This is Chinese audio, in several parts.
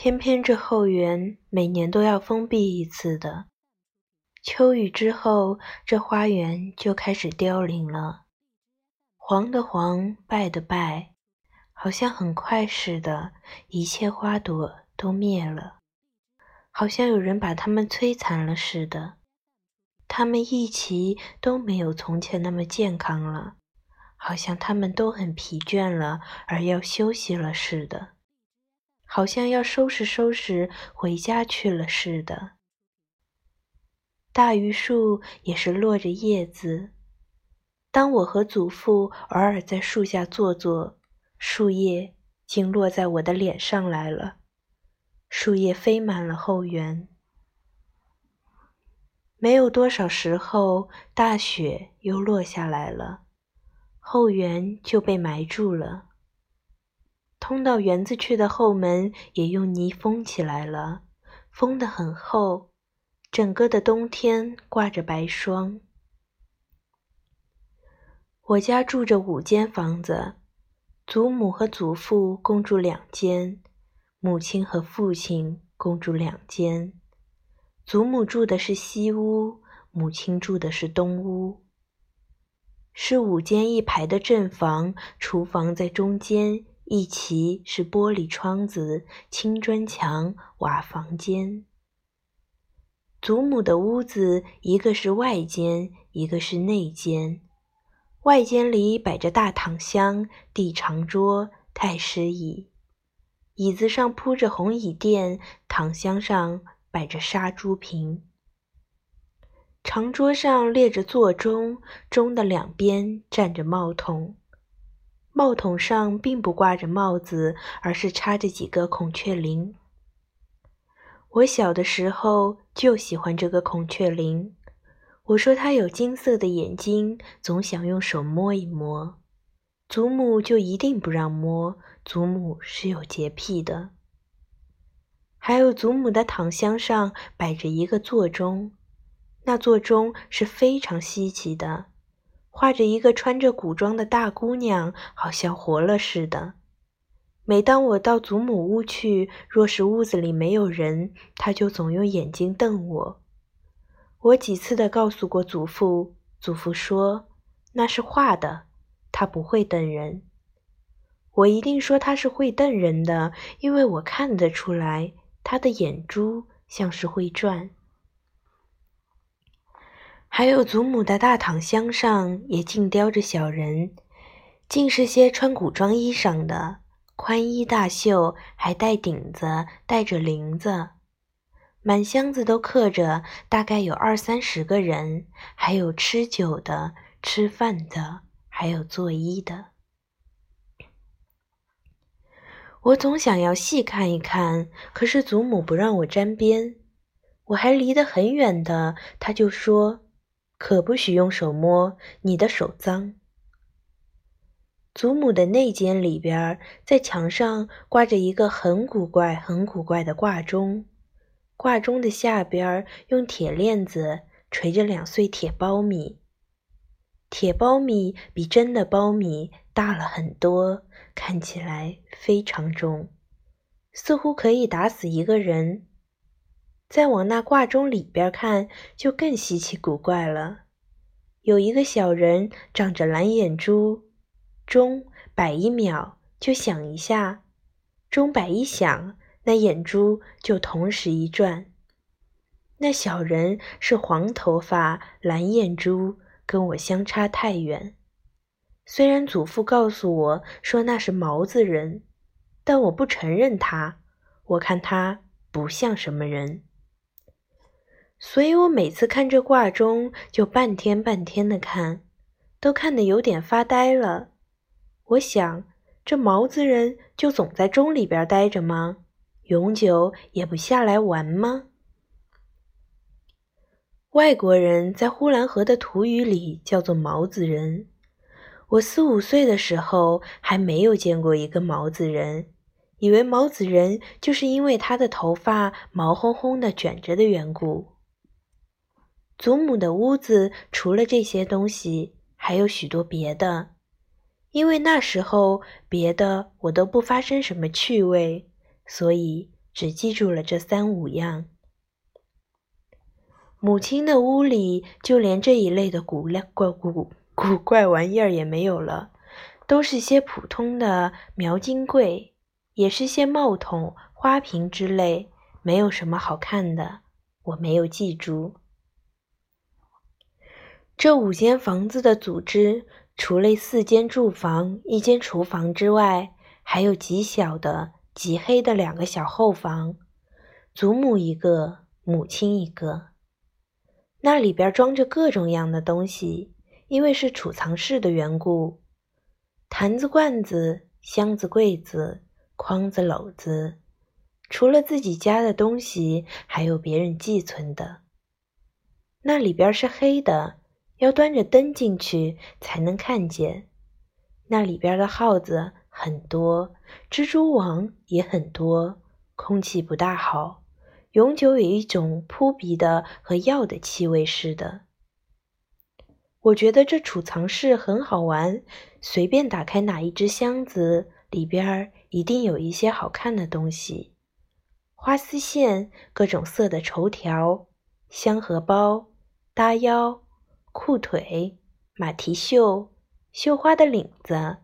偏偏这后园每年都要封闭一次的。秋雨之后，这花园就开始凋零了，黄的黄，败的败，好像很快似的，一切花朵都灭了，好像有人把它们摧残了似的。它们一齐都没有从前那么健康了，好像它们都很疲倦了，而要休息了似的。好像要收拾收拾回家去了似的。大榆树也是落着叶子。当我和祖父偶尔在树下坐坐，树叶竟落在我的脸上来了。树叶飞满了后园。没有多少时候，大雪又落下来了，后园就被埋住了。通到园子去的后门也用泥封起来了，封得很厚，整个的冬天挂着白霜。我家住着五间房子，祖母和祖父共住两间，母亲和父亲共住两间。祖母住的是西屋，母亲住的是东屋，是五间一排的正房，厨房在中间。一齐是玻璃窗子、青砖墙、瓦房间。祖母的屋子，一个是外间，一个是内间。外间里摆着大躺箱、地长桌、太师椅，椅子上铺着红椅垫，躺箱上摆着杀猪瓶。长桌上列着座钟，钟的两边站着帽筒。帽筒上并不挂着帽子，而是插着几个孔雀翎。我小的时候就喜欢这个孔雀翎。我说它有金色的眼睛，总想用手摸一摸。祖母就一定不让摸，祖母是有洁癖的。还有祖母的躺箱上摆着一个座钟，那座钟是非常稀奇的。画着一个穿着古装的大姑娘，好像活了似的。每当我到祖母屋去，若是屋子里没有人，她就总用眼睛瞪我。我几次的告诉过祖父，祖父说那是画的，他不会瞪人。我一定说他是会瞪人的，因为我看得出来，他的眼珠像是会转。还有祖母的大躺箱上也尽雕着小人，尽是些穿古装衣裳的，宽衣大袖，还带顶子，带着翎子，满箱子都刻着，大概有二三十个人，还有吃酒的，吃饭的，还有做衣的。我总想要细看一看，可是祖母不让我沾边，我还离得很远的，她就说。可不许用手摸，你的手脏。祖母的内间里边，在墙上挂着一个很古怪、很古怪的挂钟，挂钟的下边用铁链子垂着两穗铁苞米，铁苞米比真的苞米大了很多，看起来非常重，似乎可以打死一个人。再往那挂钟里边看，就更稀奇古怪了。有一个小人长着蓝眼珠，钟摆一秒就响一下，钟摆一响，那眼珠就同时一转。那小人是黄头发、蓝眼珠，跟我相差太远。虽然祖父告诉我说那是毛子人，但我不承认他。我看他不像什么人。所以我每次看这挂钟，就半天半天的看，都看得有点发呆了。我想，这毛子人就总在钟里边待着吗？永久也不下来玩吗？外国人在呼兰河的土语里叫做毛子人。我四五岁的时候还没有见过一个毛子人，以为毛子人就是因为他的头发毛烘烘的卷着的缘故。祖母的屋子除了这些东西，还有许多别的。因为那时候别的我都不发生什么趣味，所以只记住了这三五样。母亲的屋里就连这一类的古怪古古怪玩意儿也没有了，都是些普通的描金柜，也是些帽筒、花瓶之类，没有什么好看的。我没有记住。这五间房子的组织，除了四间住房、一间厨房之外，还有极小的、极黑的两个小后房，祖母一个，母亲一个。那里边装着各种样的东西，因为是储藏室的缘故，坛子、罐子、箱子、柜子、筐子、篓子，除了自己家的东西，还有别人寄存的。那里边是黑的，要端着灯进去才能看见。那里边的耗子很多，蜘蛛网也很多，空气不大好。永久有一种扑鼻的和药的气味似的。我觉得这储藏室很好玩，随便打开哪一只箱子，里边一定有一些好看的东西：花丝线、各种色的绸条、香荷包、搭腰、裤腿、马蹄袖、绣花的领子，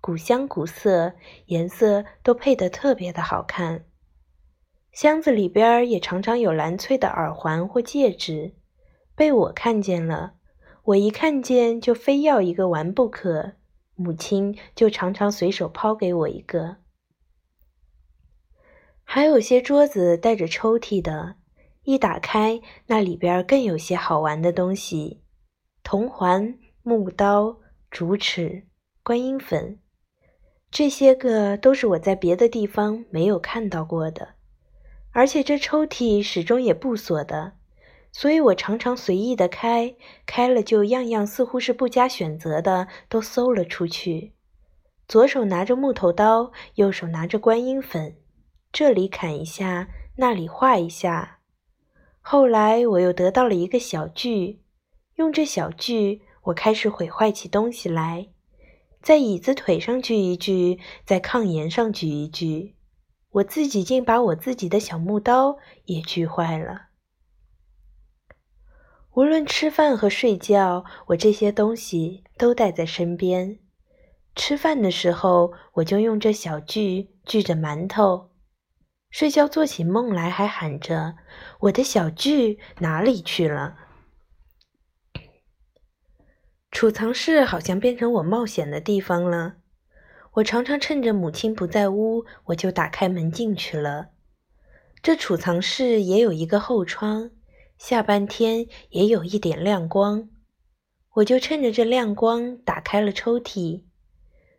古香古色，颜色都配得特别的好看。箱子里边也常常有蓝翠的耳环或戒指，被我看见了。我一看见就非要一个玩不可，母亲就常常随手抛给我一个。还有些桌子带着抽屉的，一打开那里边更有些好玩的东西：铜环、木刀、竹尺、观音粉，这些个都是我在别的地方没有看到过的。而且这抽屉始终也不锁的，所以我常常随意的开，开了就样样似乎是不加选择的都搜了出去。左手拿着木头刀，右手拿着观音粉，这里砍一下，那里画一下。后来我又得到了一个小锯，用这小锯，我开始毁坏起东西来，在椅子腿上锯一锯，在炕沿上锯一锯。我自己竟把我自己的小木刀也锯坏了。无论吃饭和睡觉，我这些东西都带在身边。吃饭的时候，我就用这小锯锯着馒头；睡觉做起梦来，还喊着：“我的小锯哪里去了？”储藏室好像变成我冒险的地方了。我常常趁着母亲不在屋，我就打开门进去了。这储藏室也有一个后窗，下半天也有一点亮光，我就趁着这亮光打开了抽屉。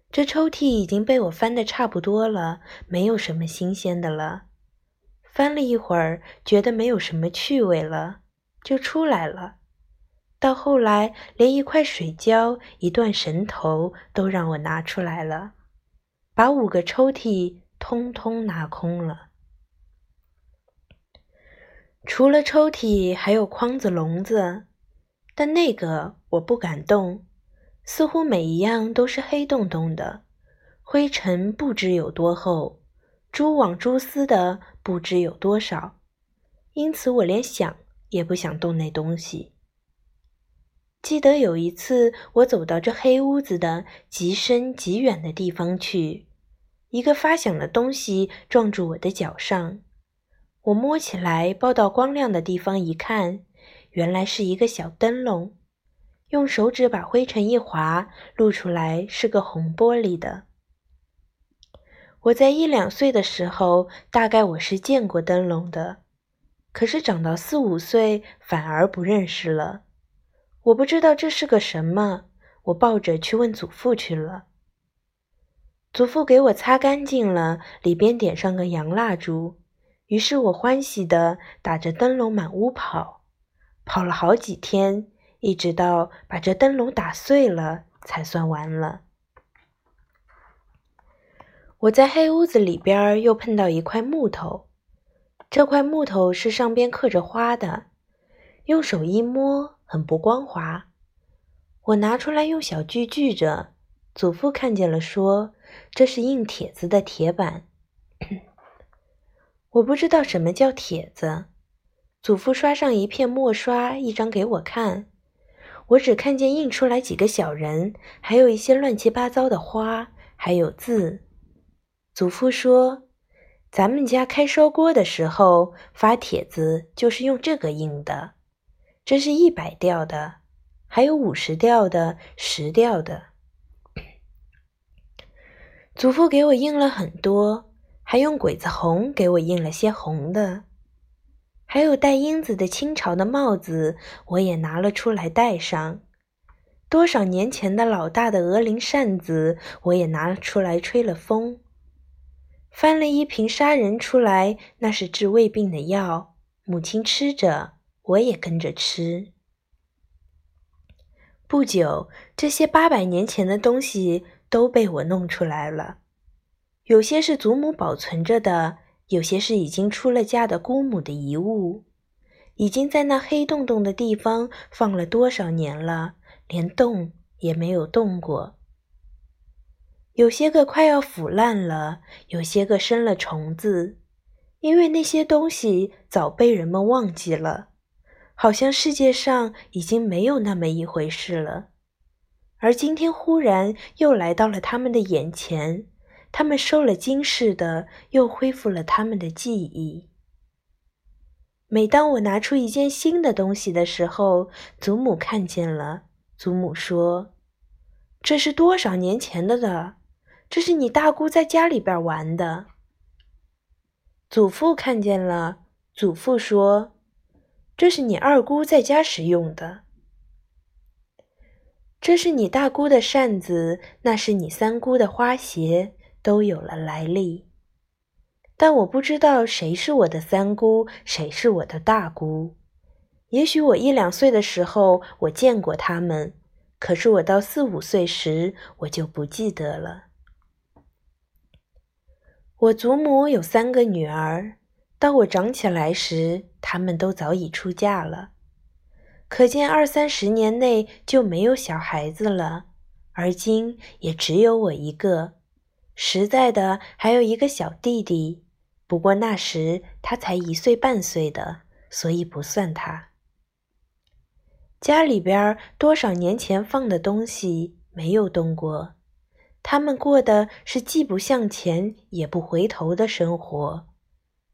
这抽屉已经被我翻得差不多了，没有什么新鲜的了。翻了一会儿，觉得没有什么趣味了，就出来了。到后来，连一块水胶、一段绳头都让我拿出来了。把五个抽屉通通拿空了，除了抽屉，还有筐子、笼子，但那个我不敢动，似乎每一样都是黑洞洞的，灰尘不知有多厚，蛛网、蛛丝的不知有多少，因此我连想也不想动那东西。记得有一次，我走到这黑屋子的极深极远的地方去，一个发响的东西撞住我的脚上，我摸起来，抱到光亮的地方一看，原来是一个小灯笼。用手指把灰尘一划，露出来是个红玻璃的。我在一两岁的时候，大概我是见过灯笼的，可是长到四五岁，反而不认识了。我不知道这是个什么，我抱着去问祖父去了。祖父给我擦干净了，里边点上个洋蜡烛，于是我欢喜的打着灯笼满屋跑，跑了好几天，一直到把这灯笼打碎了才算完了。我在黑屋子里边又碰到一块木头，这块木头是上边刻着花的，用手一摸。很不光滑，我拿出来用小锯锯着。祖父看见了，说：“这是印帖子的铁板。”我不知道什么叫帖子。祖父刷上一片墨刷，一张给我看。我只看见印出来几个小人，还有一些乱七八糟的花，还有字。祖父说：“咱们家开烧锅的时候发帖子，就是用这个印的。这是一百吊的，还有五十吊的、十吊的。”祖父给我印了很多，还用鬼子红给我印了些红的。还有带缨子的清朝的帽子，我也拿了出来戴上。多少年前的老大的鹅翎扇子，我也拿了出来吹了风。翻了一瓶杀人出来，那是治胃病的药，母亲吃着，我也跟着吃。不久，这些八百年前的东西都被我弄出来了，有些是祖母保存着的。有些是已经出了嫁的姑母的遗物，已经在那黑洞洞的地方放了多少年了，连动也没有动过。有些个快要腐烂了，有些个生了虫子，因为那些东西早被人们忘记了，好像世界上已经没有那么一回事了。而今天忽然又来到了他们的眼前。他们受了惊似的，又恢复了他们的记忆。每当我拿出一件新的东西的时候，祖母看见了。祖母说：“这是多少年前的了？这是你大姑在家里边玩的。”祖父看见了。祖父说：“这是你二姑在家时用的。这是你大姑的扇子，那是你三姑的花鞋。”都有了来历，但我不知道谁是我的三姑，谁是我的大姑。也许我一两岁的时候我见过他们，可是我到四五岁时我就不记得了。我祖母有三个女儿，当我长起来时，他们都早已出嫁了，可见二三十年内就没有小孩子了，而今也只有我一个。实在的，还有一个小弟弟，不过那时他才一岁半岁的，所以不算他。家里边多少年前放的东西没有动过，他们过的是既不向前也不回头的生活，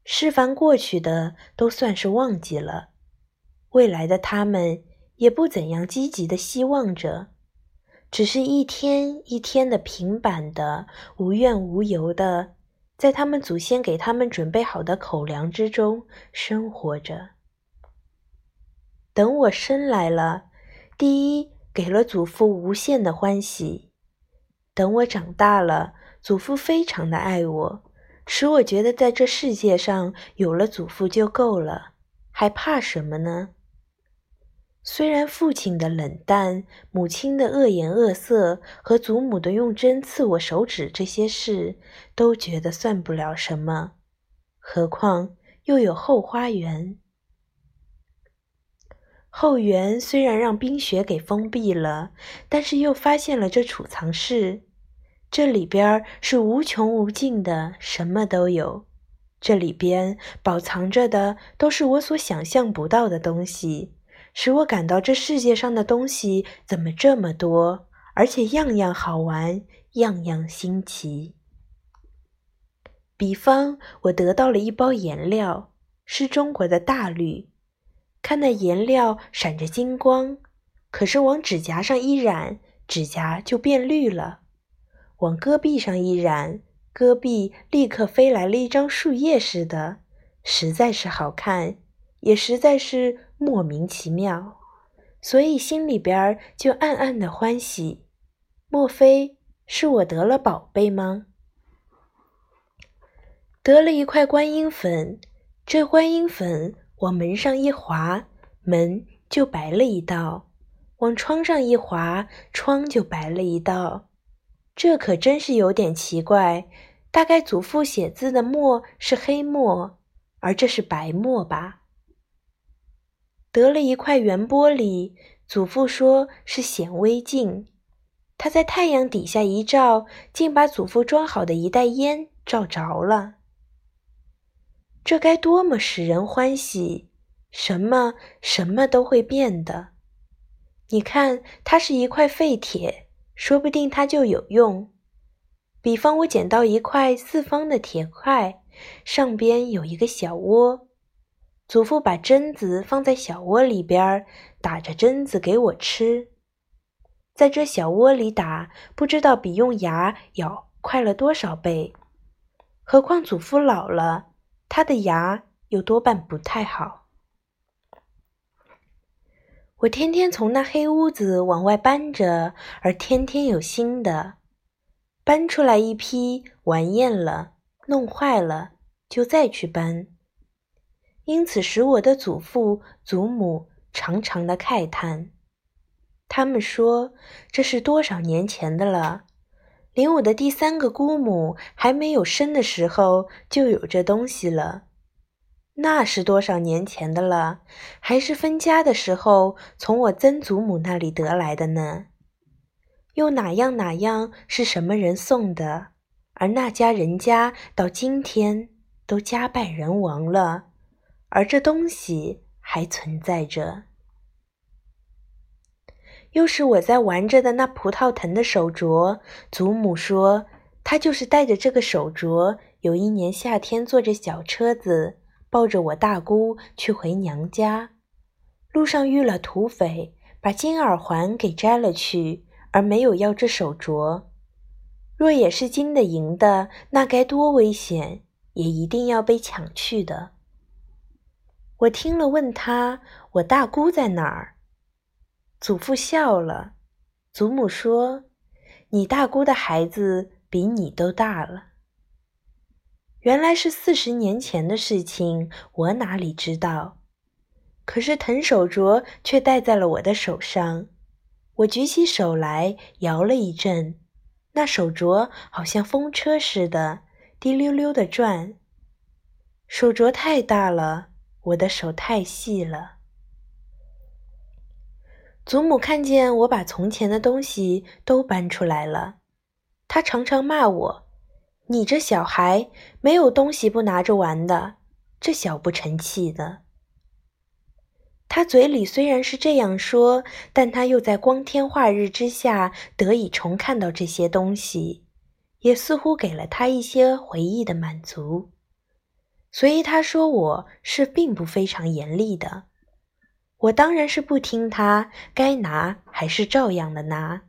事凡过去的都算是忘记了，未来的他们也不怎样积极的希望着。只是一天一天的平板的、无怨无尤的，在他们祖先给他们准备好的口粮之中生活着。等我生来了，第一给了祖父无限的欢喜；等我长大了，祖父非常的爱我，使我觉得在这世界上有了祖父就够了，还怕什么呢？虽然父亲的冷淡、母亲的恶言恶色和祖母的用针刺我手指这些事，都觉得算不了什么，何况又有后花园。后园虽然让冰雪给封闭了，但是又发现了这储藏室，这里边是无穷无尽的，什么都有。这里边保藏着的都是我所想象不到的东西。使我感到这世界上的东西怎么这么多，而且样样好玩，样样新奇。比方，我得到了一包颜料，是中国的大绿，看那颜料闪着金光，可是往指甲上一染，指甲就变绿了；往戈壁上一染，戈壁立刻飞来了一张树叶似的，实在是好看，也实在是。莫名其妙，所以心里边儿就暗暗的欢喜。莫非是我得了宝贝吗？得了一块观音粉，这观音粉往门上一划，门就白了一道；往窗上一划，窗就白了一道。这可真是有点奇怪。大概祖父写字的墨是黑墨，而这是白墨吧？得了一块圆玻璃，祖父说是显微镜，他在太阳底下一照，竟把祖父装好的一袋烟照着了。这该多么使人欢喜！什么什么都会变的。你看，它是一块废铁，说不定它就有用。比方，我捡到一块四方的铁块，上边有一个小窝。祖父把榛子放在小窝里边，打着榛子给我吃。在这小窝里打，不知道比用牙咬快了多少倍。何况祖父老了，他的牙又多半不太好。我天天从那黑屋子往外搬着，而天天有新的。搬出来一批，玩厌了，弄坏了，就再去搬。因此使我的祖父、祖母常常的慨叹。他们说这是多少年前的了，连我的第三个姑母还没有生的时候就有这东西了。那是多少年前的了？还是分家的时候从我曾祖母那里得来的呢？又哪样哪样是什么人送的？而那家人家到今天都家败人亡了。而这东西还存在着。又是我在玩着的那葡萄藤的手镯，祖母说，她就是带着这个手镯，有一年夏天坐着小车子，抱着我大姑去回娘家，路上遇了土匪，把金耳环给摘了去，而没有要这手镯。若也是金的银的，那该多危险，也一定要被抢去的。我听了，问他：“我大姑在哪儿？”祖父笑了。祖母说：“你大姑的孩子比你都大了。”原来是四十年前的事情，我哪里知道？可是藤手镯却戴在了我的手上。我举起手来，摇了一阵，那手镯好像风车似的，滴溜溜的转。手镯太大了。我的手太细了。祖母看见我把从前的东西都搬出来了，她常常骂我：“你这小孩没有东西不拿着玩的，这小不成器的。”他嘴里虽然是这样说，但他又在光天化日之下得以重看到这些东西，也似乎给了他一些回忆的满足。所以他说我是并不非常严厉的，我当然是不听他，该拿还是照样的拿。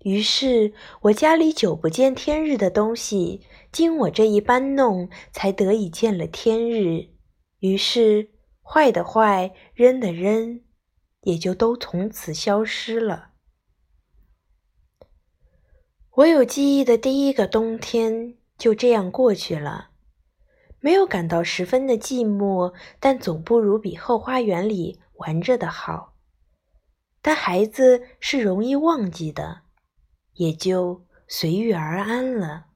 于是我家里久不见天日的东西，经我这一搬弄，才得以见了天日。于是坏的坏，扔的扔，也就都从此消失了。我有记忆的第一个冬天就这样过去了。没有感到十分的寂寞，但总不如比后花园里玩着的好。但孩子是容易忘记的，也就随遇而安了。